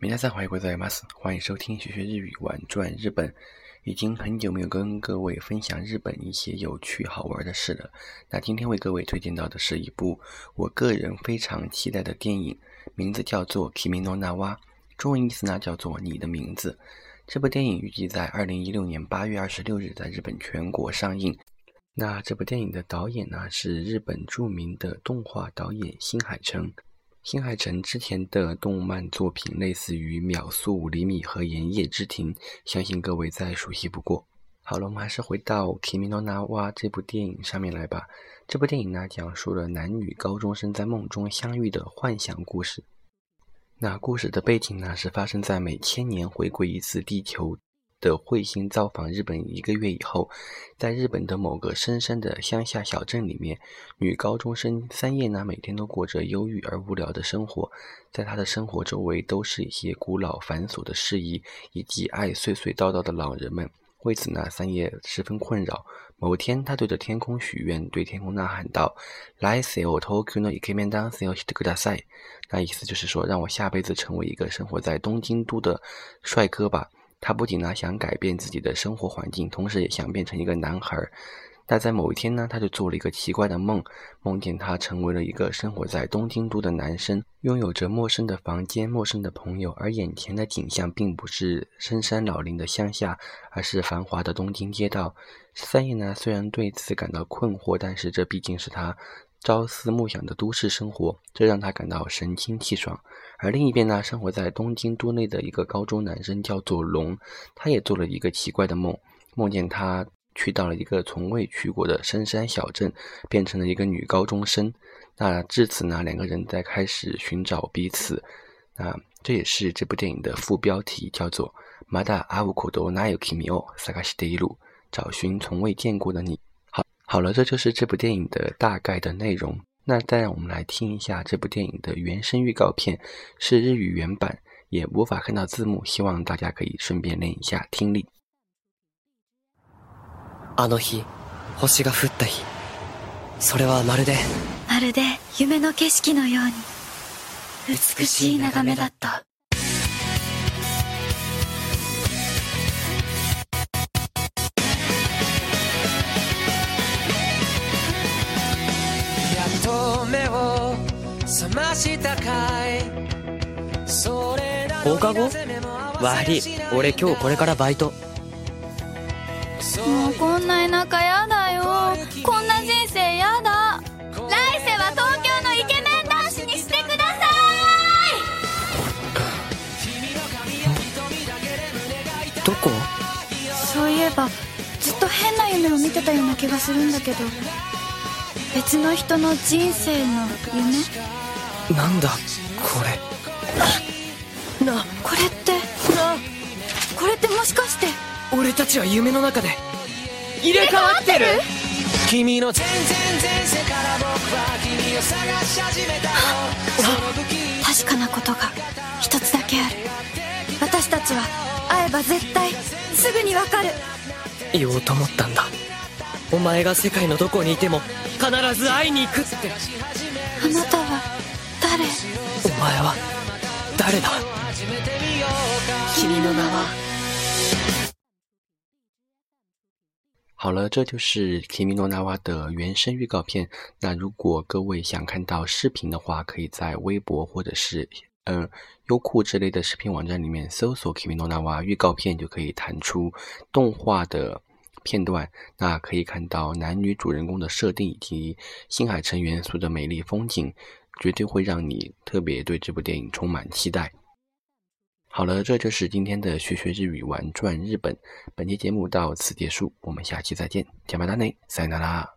明天再回疑国子 MAS，欢迎收听学学日语玩转日本。已经很久没有跟各位分享日本一些有趣好玩的事了，那今天为各位推荐到的是一部我个人非常期待的电影，名字叫做《Kimi no Na wa》，中文意思呢叫做《你的名字》。这部电影预计在二零一六年八月二十六日在日本全国上映。那这部电影的导演呢是日本著名的动画导演新海诚。新海诚之前的动漫作品，类似于《秒速五厘米》和《言叶之庭》，相信各位再熟悉不过。好了，我们还是回到《Kimi no Na wa》这部电影上面来吧。这部电影呢，讲述了男女高中生在梦中相遇的幻想故事。那故事的背景呢，是发生在每千年回归一次地球。的彗星造访日本一个月以后，在日本的某个深山的乡下小镇里面，女高中生三叶呢每天都过着忧郁而无聊的生活，在她的生活周围都是一些古老繁琐的事宜以及爱碎碎叨叨的老人们。为此呢，三叶十分困扰。某天，她对着天空许愿，对天空呐喊道：“来世をとお s の一面当せ g o o d ださい。”那意思就是说，让我下辈子成为一个生活在东京都的帅哥吧。他不仅呢想改变自己的生活环境，同时也想变成一个男孩但在某一天呢，他就做了一个奇怪的梦，梦见他成为了一个生活在东京都的男生，拥有着陌生的房间、陌生的朋友，而眼前的景象并不是深山老林的乡下，而是繁华的东京街道。三叶呢，虽然对此感到困惑，但是这毕竟是他朝思暮想的都市生活，这让他感到神清气爽。而另一边呢，生活在东京都内的一个高中男生叫做龙，他也做了一个奇怪的梦，梦见他。去到了一个从未去过的深山小镇，变成了一个女高中生。那至此呢，两个人在开始寻找彼此。那这也是这部电影的副标题，叫做《阿だ库多口でな米君萨卡西のりる》，找寻从未见过的你。好，好了，这就是这部电影的大概的内容。那再让我们来听一下这部电影的原声预告片，是日语原版，也无法看到字幕，希望大家可以顺便练一下听力。あの日星が降った日それはまるでまるで夢の景色のように美しい眺めだったやっと目を覚ましたかい放課後悪い俺今日これからバイトもうこんな田舎やだよこんな人生やだ来世は東京のイケメン男子にしてくださいどこそういえばずっと変な夢を見てたような気がするんだけど別の人の人生の夢なんだこれなこれってなこれってもしかして俺たちは夢の中で入れ替わってる君の全然前世から僕は君を探し始めた確かなことが一つだけある私たちは会えば絶対すぐにわかる言おうと思ったんだお前が世界のどこにいても必ず会いに行くってあなたは誰お前は誰だ君の名は好了，这就是《Kimi no n 诺娜娃》的原声预告片。那如果各位想看到视频的话，可以在微博或者是，嗯，优酷之类的视频网站里面搜索《Kimi no n 诺娜娃》预告片，就可以弹出动画的片段。那可以看到男女主人公的设定以及星海城元素的美丽风景，绝对会让你特别对这部电影充满期待。好了，这就是今天的学学日语玩转日本。本期节目到此结束，我们下期再见，加班达内塞纳拉。